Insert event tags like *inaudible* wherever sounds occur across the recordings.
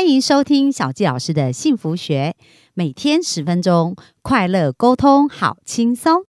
欢迎收听小纪老师的幸福学，每天十分钟，快乐沟通，好轻松。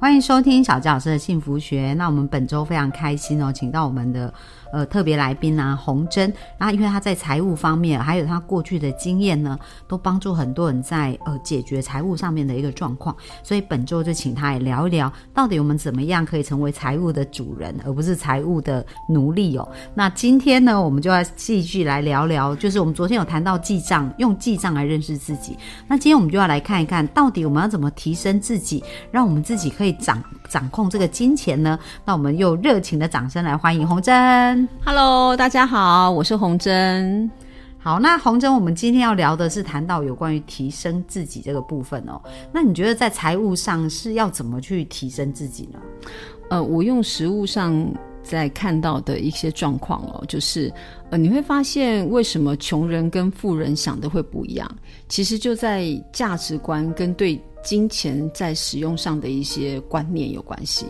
欢迎收听小纪老师的幸福学。那我们本周非常开心哦，请到我们的。呃，特别来宾啊，洪珍，然后因为他在财务方面，还有他过去的经验呢，都帮助很多人在呃解决财务上面的一个状况，所以本周就请他来聊一聊，到底我们怎么样可以成为财务的主人，而不是财务的奴隶哦。那今天呢，我们就要继续来聊聊，就是我们昨天有谈到记账，用记账来认识自己。那今天我们就要来看一看，到底我们要怎么提升自己，让我们自己可以掌掌控这个金钱呢？那我们用热情的掌声来欢迎洪珍。Hello，大家好，我是洪珍。好，那洪珍，我们今天要聊的是谈到有关于提升自己这个部分哦。那你觉得在财务上是要怎么去提升自己呢？呃，我用实物上在看到的一些状况哦，就是呃，你会发现为什么穷人跟富人想的会不一样？其实就在价值观跟对金钱在使用上的一些观念有关系。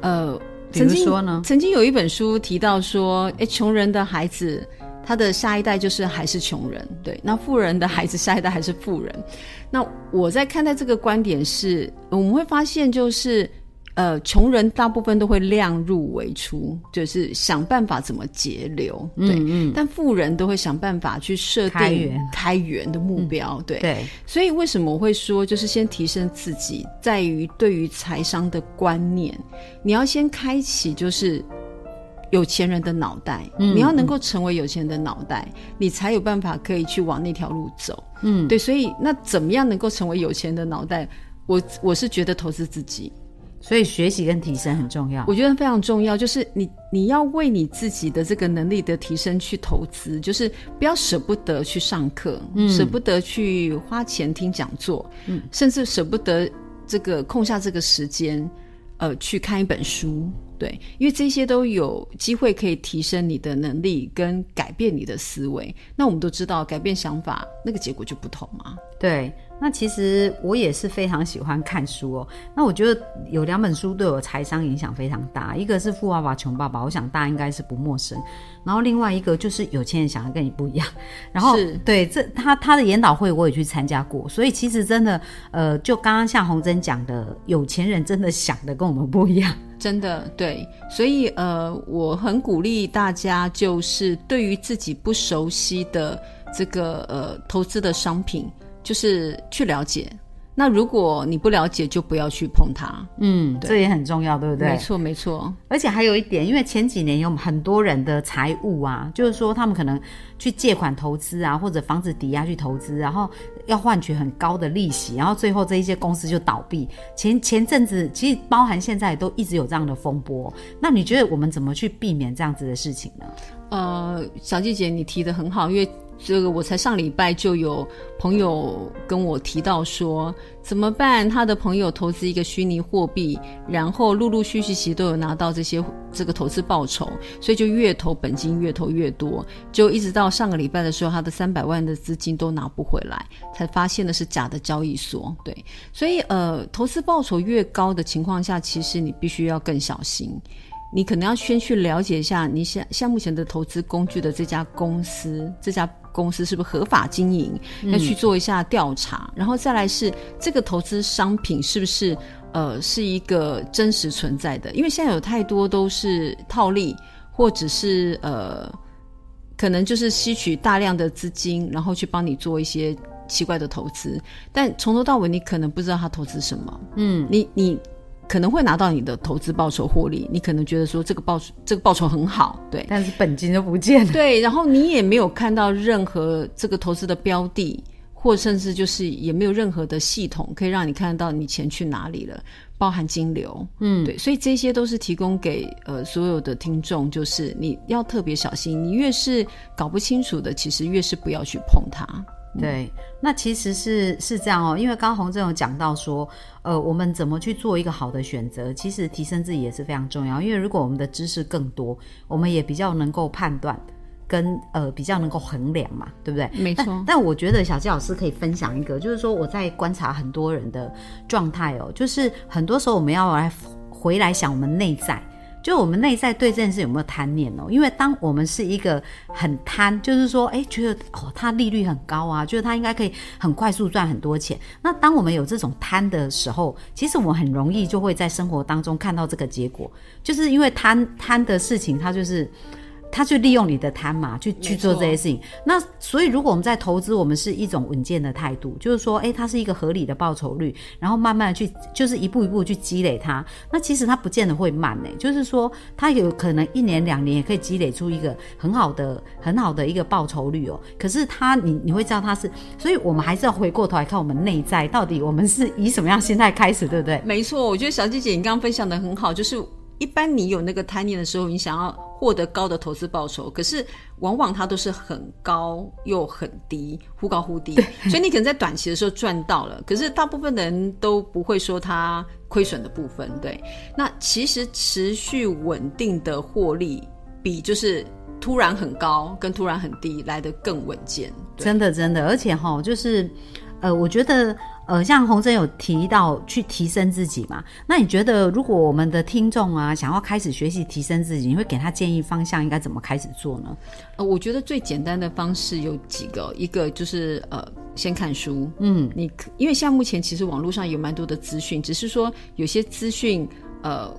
呃。比如说呢？曾经有一本书提到说，哎，穷人的孩子，他的下一代就是还是穷人，对。那富人的孩子，下一代还是富人。那我在看待这个观点是，我们会发现就是。呃，穷人大部分都会量入为出，就是想办法怎么节流，对。嗯但富人都会想办法去设定开源的目标，对。对。所以为什么我会说，就是先提升自己，在于对于财商的观念，你要先开启就是有钱人的脑袋，你要能够成为有钱人的脑袋，你才有办法可以去往那条路走。嗯，对。所以那怎么样能够成为有钱人的脑袋？我我是觉得投资自己。所以学习跟提升很重要，我觉得非常重要。就是你你要为你自己的这个能力的提升去投资，就是不要舍不得去上课，舍不得去花钱听讲座，嗯，甚至舍不得这个空下这个时间，呃，去看一本书，对，因为这些都有机会可以提升你的能力跟改变你的思维。那我们都知道，改变想法，那个结果就不同嘛，对。那其实我也是非常喜欢看书哦。那我觉得有两本书对我财商影响非常大，一个是《富爸爸穷爸爸》，我想大家应该是不陌生。然后另外一个就是《有钱人想的跟你不一样》。*laughs* 然后对这他他的研讨会我也去参加过，所以其实真的呃，就刚刚像洪珍讲的，有钱人真的想的跟我们不一样，真的对。所以呃，我很鼓励大家，就是对于自己不熟悉的这个呃投资的商品。就是去了解，那如果你不了解，就不要去碰它。嗯，这也很重要，对不对？没错，没错。而且还有一点，因为前几年有很多人的财务啊，就是说他们可能去借款投资啊，或者房子抵押去投资，然后要换取很高的利息，然后最后这一些公司就倒闭。前前阵子其实包含现在都一直有这样的风波。那你觉得我们怎么去避免这样子的事情呢？呃，小季姐，你提的很好，因为。这个我才上礼拜就有朋友跟我提到说怎么办？他的朋友投资一个虚拟货币，然后陆陆续续其实都有拿到这些这个投资报酬，所以就越投本金越投越多，就一直到上个礼拜的时候，他的三百万的资金都拿不回来，才发现的是假的交易所。对，所以呃，投资报酬越高的情况下，其实你必须要更小心。你可能要先去了解一下你现像目前的投资工具的这家公司，这家公司是不是合法经营？要去做一下调查，然后再来是这个投资商品是不是呃是一个真实存在的？因为现在有太多都是套利，或者是呃可能就是吸取大量的资金，然后去帮你做一些奇怪的投资，但从头到尾你可能不知道他投资什么。嗯，你你。可能会拿到你的投资报酬获利，你可能觉得说这个报这个报酬很好，对，但是本金都不见了，对，然后你也没有看到任何这个投资的标的，或甚至就是也没有任何的系统可以让你看得到你钱去哪里了，包含金流，嗯，对，所以这些都是提供给呃所有的听众，就是你要特别小心，你越是搞不清楚的，其实越是不要去碰它。对，那其实是是这样哦，因为刚洪正有讲到说，呃，我们怎么去做一个好的选择，其实提升自己也是非常重要。因为如果我们的知识更多，我们也比较能够判断跟呃比较能够衡量嘛，对不对？没错但。但我觉得小纪老师可以分享一个，就是说我在观察很多人的状态哦，就是很多时候我们要来回来想我们内在。就我们内在对这件事有没有贪念哦？因为当我们是一个很贪，就是说，哎，觉得哦，它利率很高啊，觉得它应该可以很快速赚很多钱。那当我们有这种贪的时候，其实我们很容易就会在生活当中看到这个结果，就是因为贪贪的事情，它就是。他就利用你的贪嘛，去去做这些事情。那所以，如果我们在投资，我们是一种稳健的态度，就是说，诶，它是一个合理的报酬率，然后慢慢的去，就是一步一步去积累它。那其实它不见得会慢呢、就是说，它有可能一年两年也可以积累出一个很好的、很好的一个报酬率哦。可是它，你你会知道它是，所以我们还是要回过头来看我们内在到底我们是以什么样心态开始，对不对？没错，我觉得小姐姐你刚刚分享的很好，就是一般你有那个贪念的时候，你想要获得高的投资报酬，可是往往它都是很高又很低，忽高忽低，所以你可能在短期的时候赚到了，可是大部分的人都不会说它亏损的部分。对，那其实持续稳定的获利比就是突然很高跟突然很低来得更稳健。真的真的，而且哈，就是呃，我觉得呃，像洪真有提到去提升自己嘛，那你觉得如果我们的听众啊想要开始学习提升自己，你会给他建议方向应该怎么开始做呢？呃，我觉得最简单的方式有几个，一个就是呃，先看书。嗯，你可因为像目前其实网络上有蛮多的资讯，只是说有些资讯呃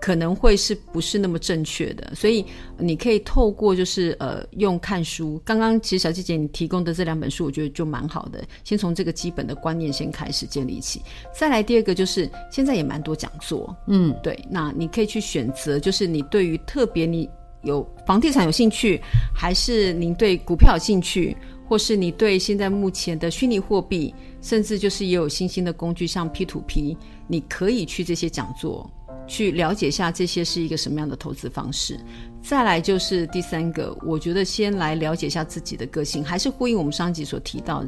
可能会是不是那么正确的，所以你可以透过就是呃用看书。刚刚其实小姐姐你提供的这两本书，我觉得就蛮好的，先从这个基本的观念先开始建立起。再来第二个就是现在也蛮多讲座，嗯，对，那你可以去选择，就是你对于特别你有房地产有兴趣，还是您对股票有兴趣，或是你对现在目前的虚拟货币，甚至就是也有新兴的工具，像 P to P，你可以去这些讲座。去了解一下这些是一个什么样的投资方式，再来就是第三个，我觉得先来了解一下自己的个性，还是呼应我们上集所提到，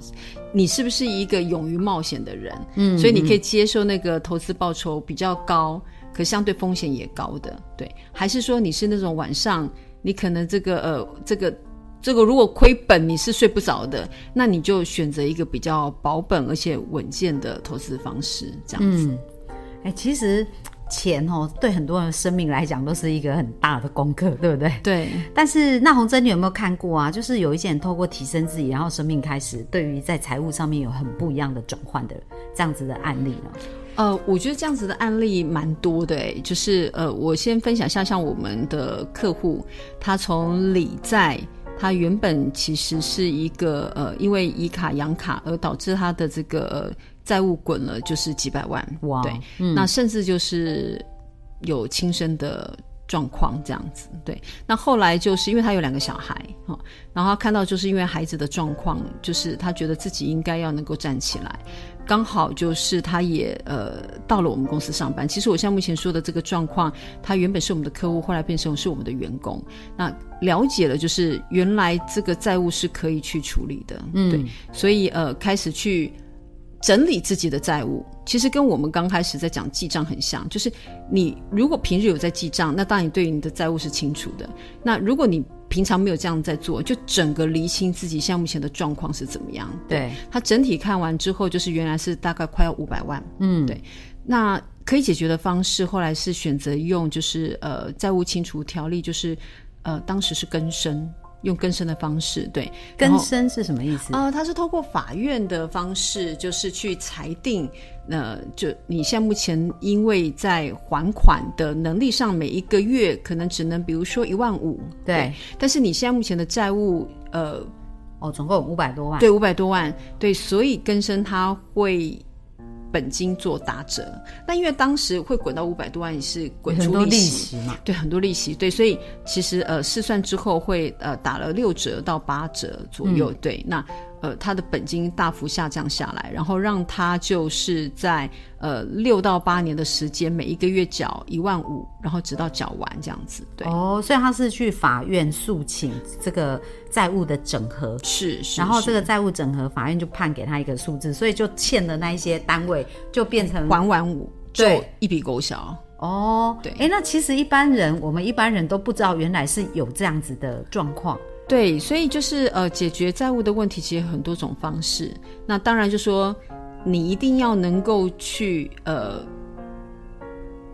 你是不是一个勇于冒险的人？嗯，所以你可以接受那个投资报酬比较高，可相对风险也高的，对，还是说你是那种晚上你可能这个呃这个这个如果亏本你是睡不着的，那你就选择一个比较保本而且稳健的投资方式，这样子。嗯，哎、其实钱哦，对很多人的生命来讲都是一个很大的功课，对不对？对，但是那红珍，你有没有看过啊？就是有一些人透过提升自己，然后生命开始对于在财务上面有很不一样的转换的这样子的案例呢？呃，我觉得这样子的案例蛮多的诶，就是呃，我先分享一下，像我们的客户，他从理债，他原本其实是一个呃，因为以卡养卡而导致他的这个、呃、债务滚了，就是几百万，哇对，嗯那甚至就是有轻生的状况这样子，对。那后来就是因为他有两个小孩然后他看到就是因为孩子的状况，就是他觉得自己应该要能够站起来，刚好就是他也呃到了我们公司上班。其实我像目前说的这个状况，他原本是我们的客户，后来变成是我们的员工。那了解了，就是原来这个债务是可以去处理的，嗯对，所以呃开始去。整理自己的债务，其实跟我们刚开始在讲记账很像，就是你如果平日有在记账，那当然你对于你的债务是清楚的。那如果你平常没有这样在做，就整个厘清自己现在目前的状况是怎么样。对，他整体看完之后，就是原来是大概快要五百万，嗯，对。那可以解决的方式，后来是选择用就是呃债务清除条例，就是呃当时是更生，用更生的方式，对，更生是什么意思？呃，它是透过法院的方式，就是去裁定，呃，就你现在目前因为在还款的能力上，每一个月可能只能比如说一万五，对，但是你现在目前的债务，呃，哦，总共五百多万。对，五百多万，对，所以更生它会本金做打折，那因为当时会滚到五百多万，也是滚出利息。息嘛。对，很多利息，对，所以其实呃试算之后会呃打了六折到八折左右，对，那呃他的本金大幅下降下来，然后让他就是在呃六到八年的时间，每一个月缴一万五，然后直到缴完这样子，对，哦，所以他是去法院诉请这个债务的整合，是是，是然后这个债务整合，法院就判给他一个数字，所以就欠的那一些单位就变成还完五就一笔勾销。哦，对哎，那其实一般人，我们一般人都不知道原来是有这样子的状况。对，所以就是呃，解决债务的问题其实很多种方式。那当然就说你一定要能够去呃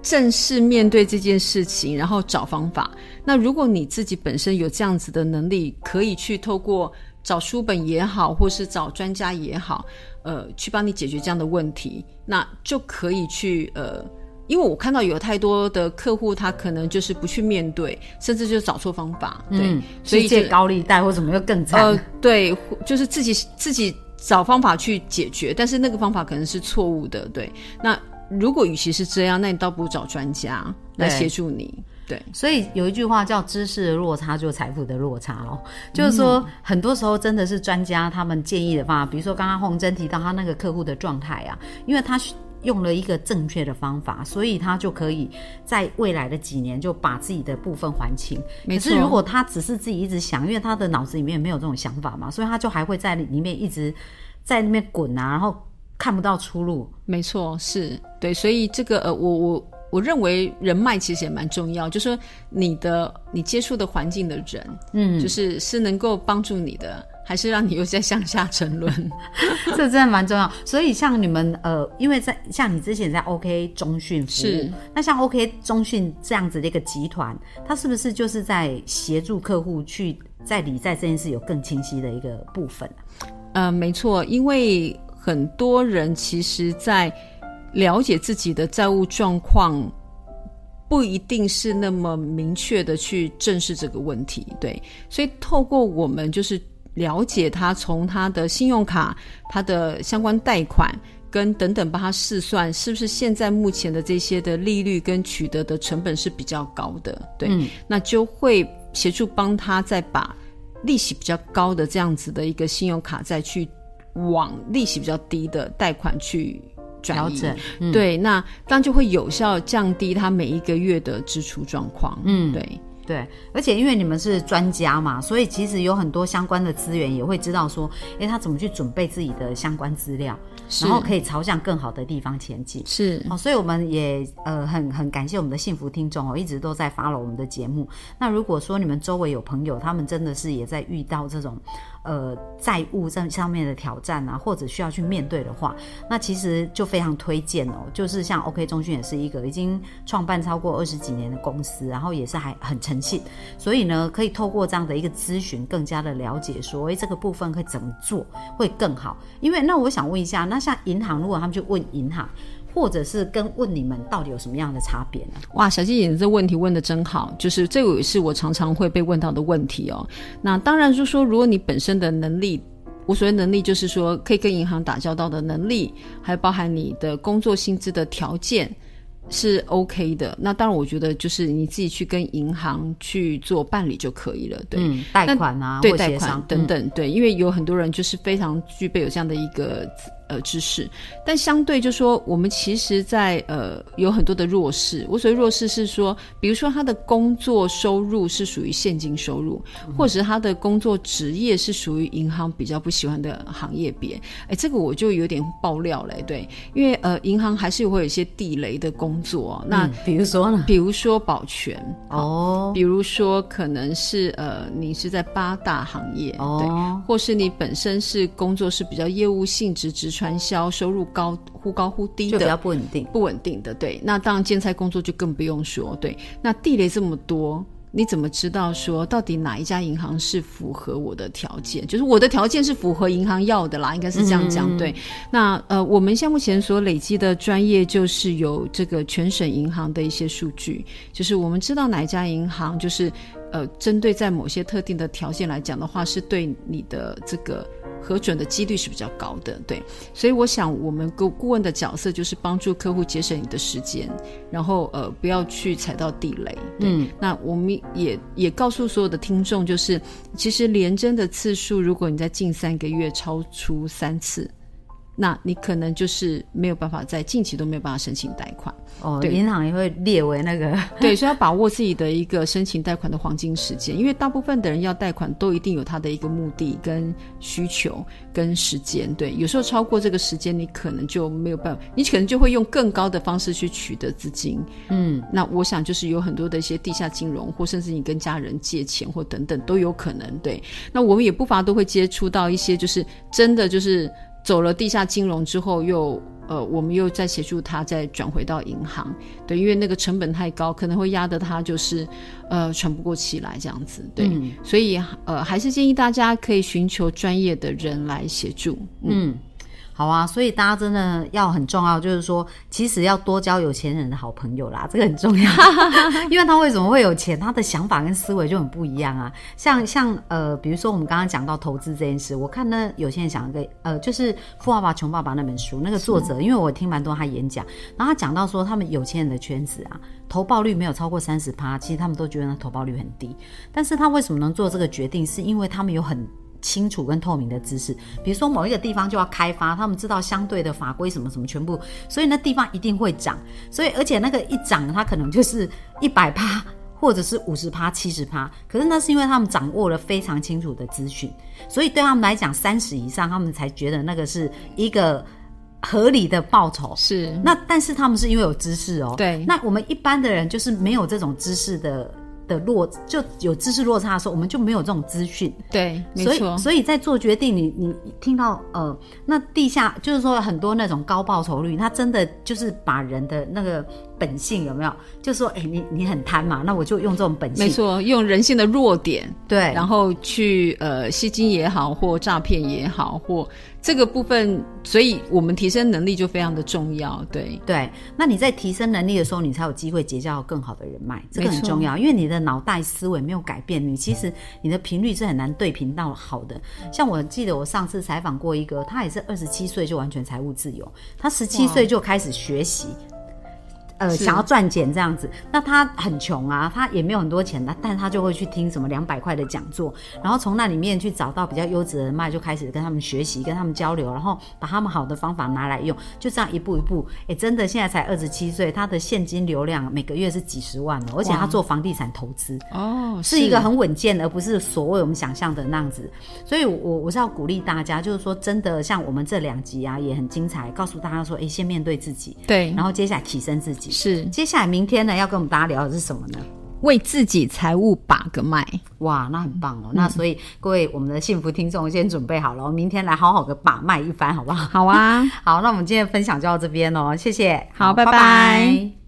正式面对这件事情，然后找方法。那如果你自己本身有这样子的能力，可以去透过找书本也好，或是找专家也好，呃，去帮你解决这样的问题，那就可以去呃。因为我看到有太多的客户，他可能就是不去面对，甚至就找错方法，对，所以借高利贷或怎么又更惨？呃，对，就是自己自己找方法去解决，但是那个方法可能是错误的，对。那如果与其是这样，那你倒不如找专家来协助你，对。所以有一句话叫“知识的落差就财富的落差”哦，就是说很多时候真的是专家他们建议的方法，比如说刚刚洪真提到他那个客户的状态啊，因为他。用了一个正确的方法，所以他就可以在未来的几年就把自己的部分还清。可是如果他只是自己一直想，因为他的脑子里面没有这种想法嘛，所以他就还会在里面一直在那边滚啊，然后看不到出路。没错，是对，所以这个呃，我我我认为人脉其实也蛮重要，就是说你的你接触的环境的人，嗯，就是是能够帮助你的。还是让你又在向下沉沦，*laughs* 这真的蛮重要。所以像你们呃，因为在像你之前在 OK 中讯服务，那像 OK 中讯这样子的一个集团，它是不是就是在协助客户去在理债这件事有更清晰的一个部分呃，没错，因为很多人其实，在了解自己的债务状况，不一定是那么明确的去正视这个问题。对，所以透过我们就是。了解他从他的信用卡、他的相关贷款跟等等，帮他试算是不是现在目前的这些的利率跟取得的成本是比较高的，对，那就会协助帮他再把利息比较高的这样子的一个信用卡再去往利息比较低的贷款去转移，对，那当然就会有效降低他每一个月的支出状况，嗯，对。对，而且因为你们是专家嘛，所以其实有很多相关的资源也会知道说，哎，他怎么去准备自己的相关资料，然后可以朝向更好的地方前进。是哦，所以我们也呃很很感谢我们的幸福听众哦，一直都在 follow 我们的节目。那如果说你们周围有朋友，他们真的是也在遇到这种。呃，债务这上面的挑战啊，或者需要去面对的话，那其实就非常推荐哦。就是像 OK 中讯也是一个已经创办超过二十几年的公司，然后也是还很诚信，所以呢，可以透过这样的一个咨询，更加的了解说，哎，这个部分会怎么做会更好。因为那我想问一下，那像银行，如果他们去问银行。或者是跟问你们到底有什么样的差别呢？哇，小姐姐这问题问的真好，就是这个也是我常常会被问到的问题哦。那当然就是说，如果你本身的能力，我所谓能力就是说可以跟银行打交道的能力，还包含你的工作薪资的条件。是 OK 的，那当然，我觉得就是你自己去跟银行去做办理就可以了，对，贷款啊，对，贷款等等，对，因为有很多人就是非常具备有这样的一个呃知识，但相对就说我们其实，在呃有很多的弱势，我所谓弱势是说，比如说他的工作收入是属于现金收入，或者是他的工作职业是属于银行比较不喜欢的行业别，哎，这个我就有点爆料嘞，对，因为呃银行还是会有一些地雷的工。工作那比如说呢？比如说保全哦，比如说可能是呃，你是在八大行业哦，对，或是你本身是工作是比较业务性质、直传销，收入高忽高忽低的，比较不稳定，不稳定的。对，那当然建材工作就更不用说。对，那地雷这么多。你怎么知道说到底哪一家银行是符合我的条件？就是我的条件是符合银行要的啦，应该是这样讲对。那呃，我们现目前所累积的专业就是有这个全省银行的一些数据，就是我们知道哪一家银行就是呃，针对在某些特定的条件来讲的话，是对你的这个。核准的几率是比较高的，对，所以我想我们顾顾问的角色就是帮助客户节省你的时间，然后呃不要去踩到地雷。嗯，那我们也也告诉所有的听众，就是其实连征的次数，如果你在近三个月超出三次，那你可能就是没有办法在近期都没有办法申请贷款。哦，对银行也会列为那个 *laughs* 对，所以要把握自己的一个申请贷款的黄金时间，因为大部分的人要贷款都一定有他的一个目的跟需求跟时间。对，有时候超过这个时间，你可能就没有办法，你可能就会用更高的方式去取得资金。嗯，那我想就是有很多的一些地下金融，或甚至你跟家人借钱或等等都有可能。对，那我们也不乏都会接触到一些就是真的就是走了地下金融之后又。呃，我们又再协助他再转回到银行，对，因为那个成本太高，可能会压得他就是呃喘不过气来这样子，对，嗯。所以呃还是建议大家可以寻求专业的人来协助，嗯，嗯，好啊，所以大家真的要很重要，就是说，其实要多交有钱人的好朋友啦，*laughs* 这个很重要。*laughs* 因为他为什么会有钱，他的想法跟思维就很不一样啊。像像呃，比如说我们刚刚讲到投资这件事，我看呢有些人讲一个呃，就是《富爸爸穷爸爸》那本书，那个作者，因为我听蛮多他演讲，然后他讲到说，他们有钱人的圈子啊，投报率没有超过三十趴，其实他们都觉得那投报率很低。但是他为什么能做这个决定，是因为他们有很清楚跟透明的知识，比如说某一个地方就要开发，他们知道相对的法规什么什么全部，所以那地方一定会涨，所以而且那个一涨，它可能就是一百趴。或者是五十趴、七十趴，可是那是因为他们掌握了非常清楚的资讯，所以对他们来讲，三十以上他们才觉得那个是一个合理的报酬。是，那但是他们是因为有知识哦，对。那我们一般的人就是没有这种知识的的落，就有知识落差的时候，我们就没有这种资讯，对，没所以错，所以在做决定，你你听到呃，那地下就是说很多那种高报酬率，它真的就是把人的那个本性有没有？就说哎、你你很贪嘛，那我就用这种本性，没错，用人性的弱点，对，然后去呃吸金也好，或诈骗也好，或这个部分，所以我们提升能力就非常的重要。对，对，那你在提升能力的时候，你才有机会结交更好的人脉，这个很重要。因为你的脑袋思维没有改变，你其实你的频率是很难对频到好的。像我记得我上次采访过一个，他也是二十七岁就完全财务自由，他十七岁就开始学习。呃，想要赚钱这样子，那他很穷啊，他也没有很多钱的，但他就会去听什么两百块的讲座，然后从那里面去找到比较优质的人脉，就开始跟他们学习，跟他们交流，然后把他们好的方法拿来用，就这样一步一步，哎，真的现在才二十七岁，他的现金流量每个月是几十万哦，而且他做房地产投资，哦，是。一个很稳健，而不是所谓我们想象的那样子。所以我，我我是要鼓励大家，就是说，真的像我们这两集啊，也很精彩，告诉大家说，哎，先面对自己，对。然，后接下来提升自己。是接下来明天呢，要跟我们大家聊的是什么呢？为自己财务把个脉。哇，那很棒哦！那所以各位我们的幸福听众先准备好了，明天来好好的把脉一番，好不好？好啊，*laughs* 好，那我们今天分享就到这边哦，谢谢。好拜拜拜